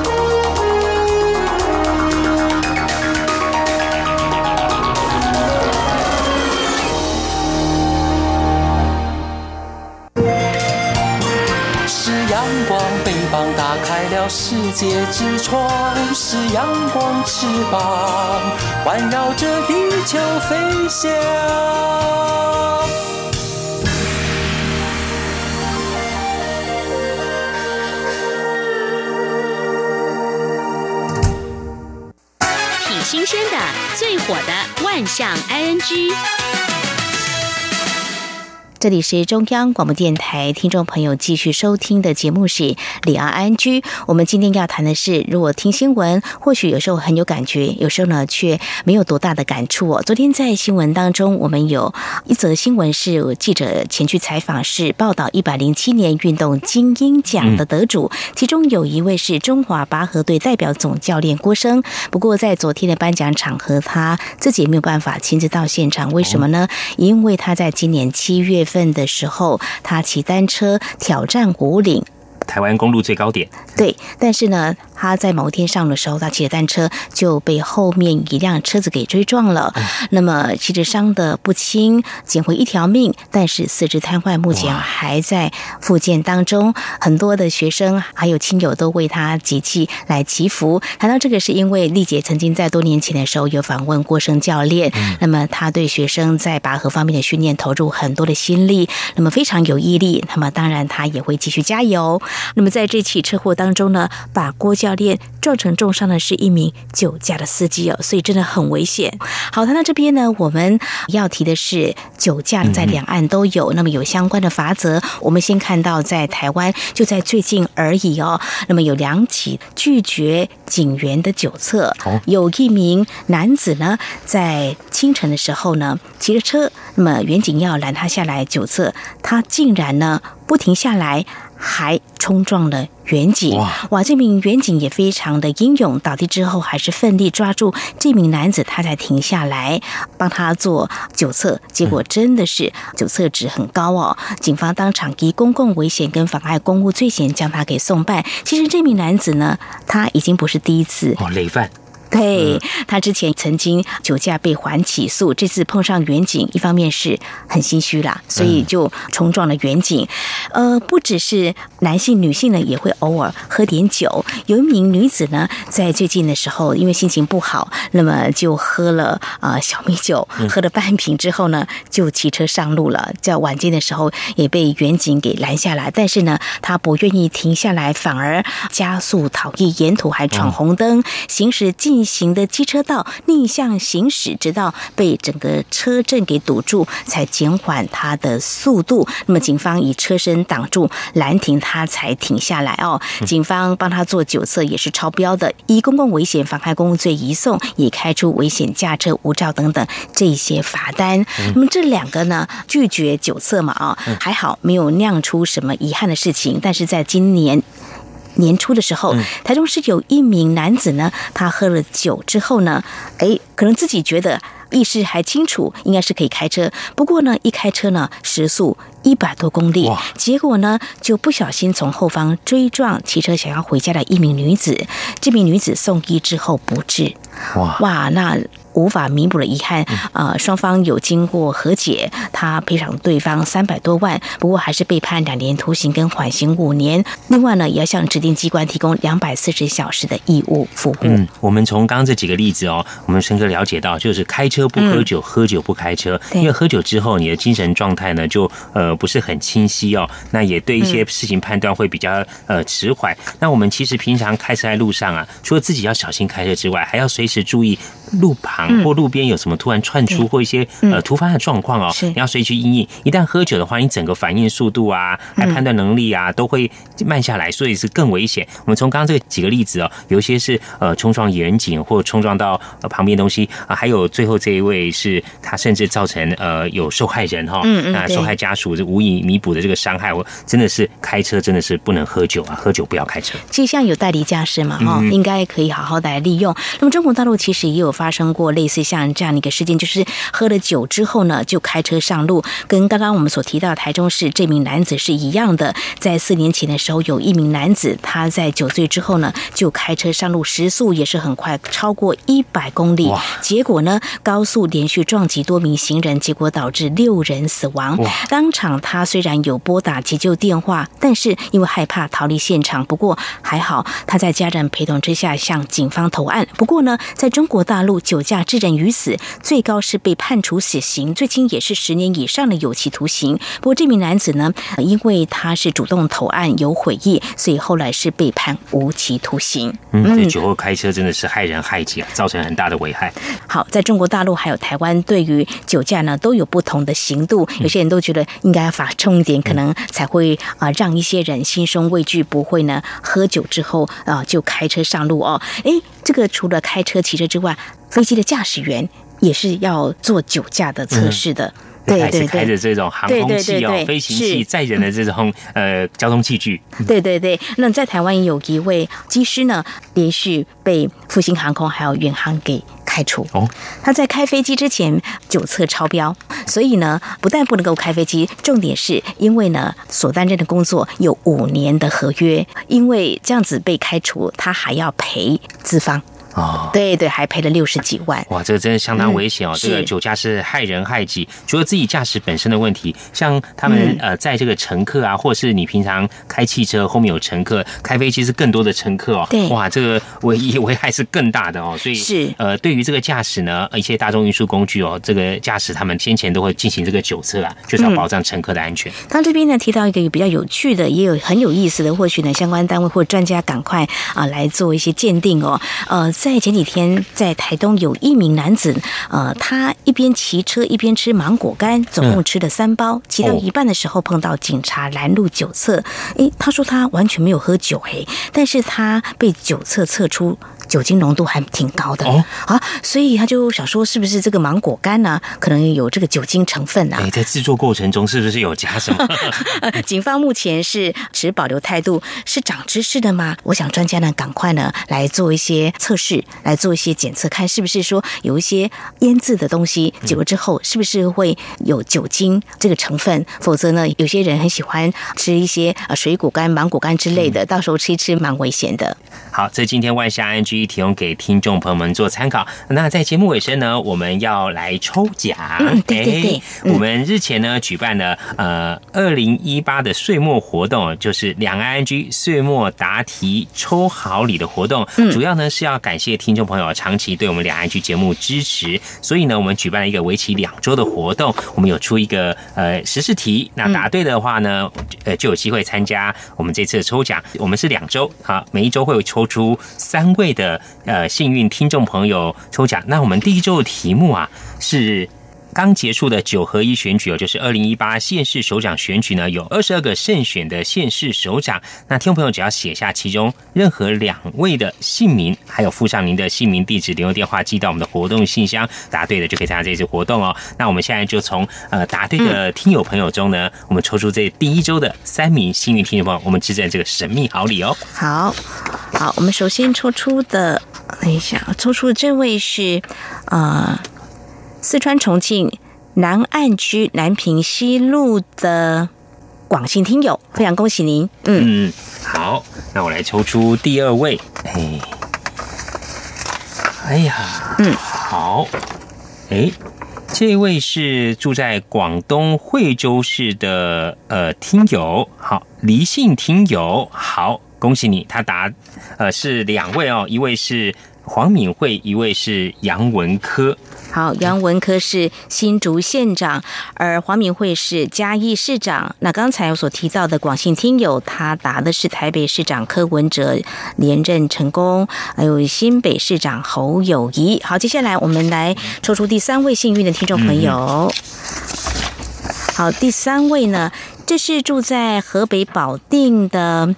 翅膀打开了世界之窗，是阳光翅膀，环绕着地球飞翔。挺新鲜的，最火的万象 ING。这里是中央广播电台，听众朋友继续收听的节目是李安安居。我们今天要谈的是，如果听新闻，或许有时候很有感觉，有时候呢却没有多大的感触哦。昨天在新闻当中，我们有一则新闻是记者前去采访，是报道一百零七年运动精英奖的得主，其中有一位是中华拔河队代表总教练郭生。不过在昨天的颁奖场合，他自己也没有办法亲自到现场，为什么呢？因为他在今年七月。份的时候，他骑单车挑战五岭。台湾公路最高点，对，但是呢，他在某天上的时候，他骑着单车就被后面一辆车子给追撞了。那么，其实伤的不轻，捡回一条命，但是四肢瘫痪，目前还在复健当中。很多的学生还有亲友都为他集气来祈福。谈到这个，是因为丽姐曾经在多年前的时候有访问过生教练，那么他对学生在拔河方面的训练投入很多的心力，那么非常有毅力。那么当然，他也会继续加油。那么在这起车祸当中呢，把郭教练撞成重伤的是一名酒驾的司机哦，所以真的很危险。好，谈到这边呢，我们要提的是酒驾在两岸都有，那么有相关的法则。我们先看到在台湾，就在最近而已哦，那么有两起拒绝警员的酒测，有一名男子呢，在清晨的时候呢，骑着车，那么远警要拦他下来酒测，他竟然呢不停下来。还冲撞了远景，哇！这名远景也非常的英勇，倒地之后还是奋力抓住这名男子，他才停下来帮他做酒测，结果真的是酒测值很高哦。警方当场以公共危险跟妨碍公务罪嫌将他给送办。其实这名男子呢，他已经不是第一次哦累犯。对他之前曾经酒驾被还起诉，这次碰上远景，一方面是很心虚啦，所以就冲撞了远景。呃，不只是男性，女性呢也会偶尔喝点酒。有一名女子呢，在最近的时候，因为心情不好，那么就喝了啊小米酒，喝了半瓶之后呢，就骑车上路了。在晚间的时候，也被远景给拦下来，但是呢，他不愿意停下来，反而加速逃逸，沿途还闯红灯，行驶进行的机车道逆向行驶，直到被整个车阵给堵住，才减缓他的速度。那么警方以车身挡住拦停他，才停下来哦。警方帮他做酒测也是超标的，以公共危险妨害公务罪移送，也开出危险驾车无照等等这些罚单。那么这两个呢，拒绝酒测嘛啊，还好没有酿出什么遗憾的事情。但是在今年。年初的时候，台中市有一名男子呢，他喝了酒之后呢，哎，可能自己觉得意识还清楚，应该是可以开车。不过呢，一开车呢，时速一百多公里，结果呢，就不小心从后方追撞骑车想要回家的一名女子。这名女子送医之后不治。哇哇，那。无法弥补的遗憾，呃，双方有经过和解，他赔偿对方三百多万，不过还是被判两年徒刑跟缓刑五年。另外呢，也要向指定机关提供两百四十小时的义务服务。嗯，我们从刚刚这几个例子哦，我们深刻了解到，就是开车不喝酒，喝酒不开车，因为喝酒之后你的精神状态呢就呃不是很清晰哦，那也对一些事情判断会比较呃迟缓。那我们其实平常开车在路上啊，除了自己要小心开车之外，还要随时注意路旁。或路边有什么突然窜出或一些呃突发的状况哦，你要随去应应。一旦喝酒的话，你整个反应速度啊，还判断能力啊，都会慢下来，所以是更危险。我们从刚刚这几个例子哦，有一些是呃冲撞远景或冲撞到旁边东西啊，还有最后这一位是他甚至造成呃有受害人哈，那受害家属是无以弥补的这个伤害。我真的是开车真的是不能喝酒啊，喝酒不要开车。其实像有代理驾驶嘛哈，应该可以好好的来利用。那么中国大陆其实也有发生过类似。像这样的一个事件，就是喝了酒之后呢，就开车上路，跟刚刚我们所提到台中市这名男子是一样的。在四年前的时候，有一名男子他在酒醉之后呢，就开车上路，时速也是很快，超过一百公里。结果呢，高速连续撞击多名行人，结果导致六人死亡。当场他虽然有拨打急救电话，但是因为害怕逃离现场，不过还好他在家人陪同之下向警方投案。不过呢，在中国大陆酒驾致人。于死，最高是被判处死刑，最轻也是十年以上的有期徒刑。不过这名男子呢，因为他是主动投案有悔意，所以后来是被判无期徒刑。嗯，酒后开车真的是害人害己啊，造成很大的危害。好，在中国大陆还有台湾，对于酒驾呢都有不同的刑度。有些人都觉得应该要罚重一点，可能才会啊让一些人心生畏惧，不会呢喝酒之后啊就开车上路哦。哎，这个除了开车、骑车之外，飞机的驾驶员也是要做酒驾的测试的，对对对，开着这种航空器哦，飞行器载人的这种呃交通器具，对对对。那在台湾有一位机师呢，连续被复兴航空还有远航给开除哦。他在开飞机之前酒测超标，所以呢，不但不能够开飞机，重点是因为呢所担任的工作有五年的合约，因为这样子被开除，他还要赔资方。哦，对对，还赔了六十几万。哇，这个真的相当危险哦！这个酒驾是害人害己，除了自己驾驶本身的问题，像他们呃，在这个乘客啊，或是你平常开汽车后面有乘客，开飞机是更多的乘客哦。对，哇，这个危危害是更大的哦。所以是呃，对于这个驾驶呢，一些大众运输工具哦，这个驾驶他们先前都会进行这个酒测啊，就是要保障乘客的安全。他这边呢提到一个比较有趣的，也有很有意思的，或许呢相关单位或专家赶快啊来做一些鉴定哦，呃。在前几天，在台东有一名男子，呃，他一边骑车一边吃芒果干，总共吃了三包。骑到一半的时候，碰到警察拦路酒测，诶，他说他完全没有喝酒，嘿，但是他被酒测测出。酒精浓度还挺高的哦啊，所以他就想说，是不是这个芒果干呢，可能有这个酒精成分啊？哎，在制作过程中是不是有加什么？警方目前是持保留态度，是长知识的吗？我想专家呢，赶快呢来做一些测试，来做一些检测，看是不是说有一些腌制的东西久了之后，是不是会有酒精这个成分？否则呢，有些人很喜欢吃一些呃水果干、芒果干之类的，到时候吃一吃蛮危险的。好，这今天万夏 NG。提供给听众朋友们做参考。那在节目尾声呢，我们要来抽奖。对对对，我们日前呢举办了呃二零一八的岁末活动，就是两岸 NG 岁末答题抽好礼的活动。主要呢是要感谢听众朋友长期对我们两岸 NG 节目支持，所以呢我们举办了一个为期两周的活动。我们有出一个呃十试题，那答对的话呢，呃就有机会参加我们这次的抽奖。我们是两周啊，每一周会抽出三位的呃幸运听众朋友抽奖。那我们第一周的题目啊是。刚结束的九合一选举哦，就是二零一八县市首长选举呢，有二十二个胜选的县市首长。那听众朋友只要写下其中任何两位的姓名，还有附上您的姓名、地址、联络电话，寄到我们的活动信箱，答对的就可以参加这次活动哦。那我们现在就从呃答对的听友朋友中呢，我们抽出这第一周的三名幸运听众朋友，我们制赠这个神秘好礼哦。好，好，我们首先抽出的，等一下，抽出的这位是呃。四川重庆南岸区南平西路的广信听友，非常恭喜您。嗯，好，那我来抽出第二位。哎，哎呀，嗯，好，哎，这位是住在广东惠州市的呃听友，好，黎姓听友，好，恭喜你，他答呃是两位哦，一位是黄敏慧，一位是杨文科。好，杨文科是新竹县长，而黄敏惠是嘉义市长。那刚才我所提到的广信听友，他答的是台北市长柯文哲连任成功，还有新北市长侯友谊。好，接下来我们来抽出第三位幸运的听众朋友。好，第三位呢，这是住在河北保定的。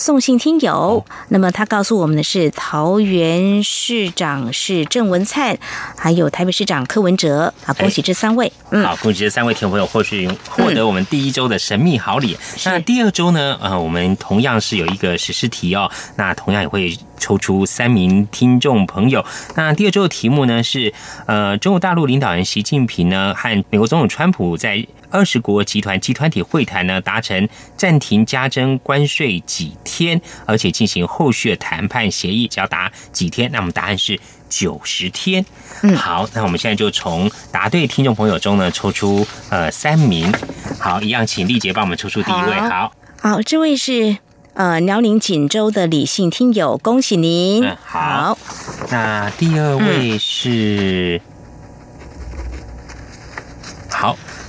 送信听友，那么他告诉我们的是桃园市长是郑文灿，还有台北市长柯文哲啊，恭喜这三位。嗯，好，恭喜这三位听众朋友获取获得我们第一周的神秘好礼。那第二周呢？呃，我们同样是有一个实施题哦，那同样也会抽出三名听众朋友。那第二周的题目呢是呃，中国大陆领导人习近平呢和美国总统川普在。二十国集团集团体会谈呢，达成暂停加征关税几天，而且进行后续的谈判协议，只要答几天？那么答案是九十天。嗯，好，那我们现在就从答对听众朋友中呢，抽出呃三名。好，一样，请丽杰帮我们抽出第一位。好，好，这位是呃辽宁锦州的李姓听友，恭喜您。嗯，好。那第二位是好。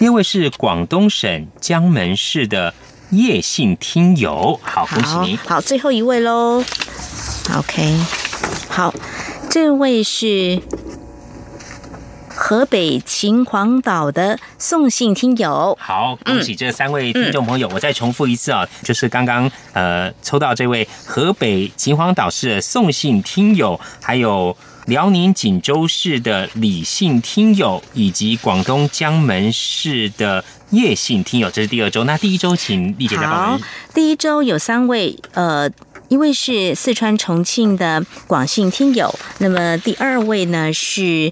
第二位是广东省江门市的叶姓听友，好，恭喜您。好，最后一位喽。OK，好，这位是河北秦皇岛的宋姓听友，好，恭喜这三位听众朋友。我再重复一次啊，就是刚刚呃抽到这位河北秦皇岛市的宋姓听友，还有。辽宁锦州市的李姓听友，以及广东江门市的叶姓听友，这是第二周。那第一周，请丽姐来报名。第一周有三位，呃，一位是四川重庆的广信听友，那么第二位呢是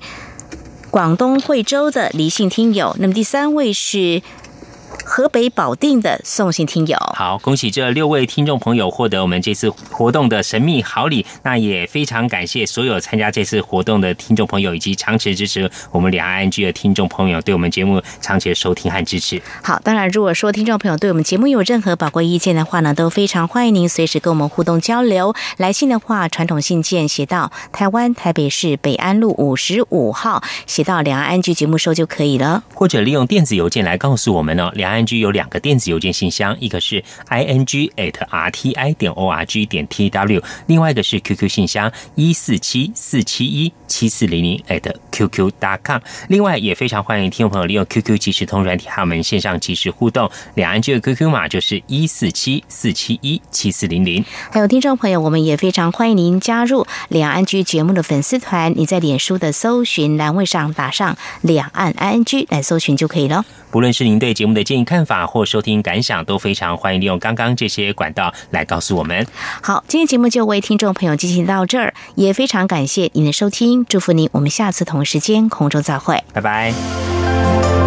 广东惠州的李姓听友，那么第三位是。河北保定的送信听友，好，恭喜这六位听众朋友获得我们这次活动的神秘好礼。那也非常感谢所有参加这次活动的听众朋友，以及长期支持我们两岸 N G 的听众朋友，对我们节目长期的收听和支持。好，当然，如果说听众朋友对我们节目有任何宝贵意见的话呢，都非常欢迎您随时跟我们互动交流。来信的话，传统信件写到台湾台北市北安路五十五号，写到两岸 N G 节目收就可以了。或者利用电子邮件来告诉我们呢，两岸。NG 有两个电子邮件信箱，一个是 i n g at r t i 点 o r g 点 t w，另外一个是 QQ 信箱一四七四七一七四零零 at qq dot com。另外也非常欢迎听众朋友利用 QQ 即时通软体和我们线上即时互动。两岸的 QQ 码就是一四七四七一七四零零。还有听众朋友，我们也非常欢迎您加入两岸 G 节目的粉丝团。你在脸书的搜寻栏位上打上两岸 I N G 来搜寻就可以了。不论是您对节目的建议看法或收听感想，都非常欢迎利用刚刚这些管道来告诉我们。好，今天节目就为听众朋友进行到这儿，也非常感谢您的收听，祝福您，我们下次同时间空中再会，拜拜。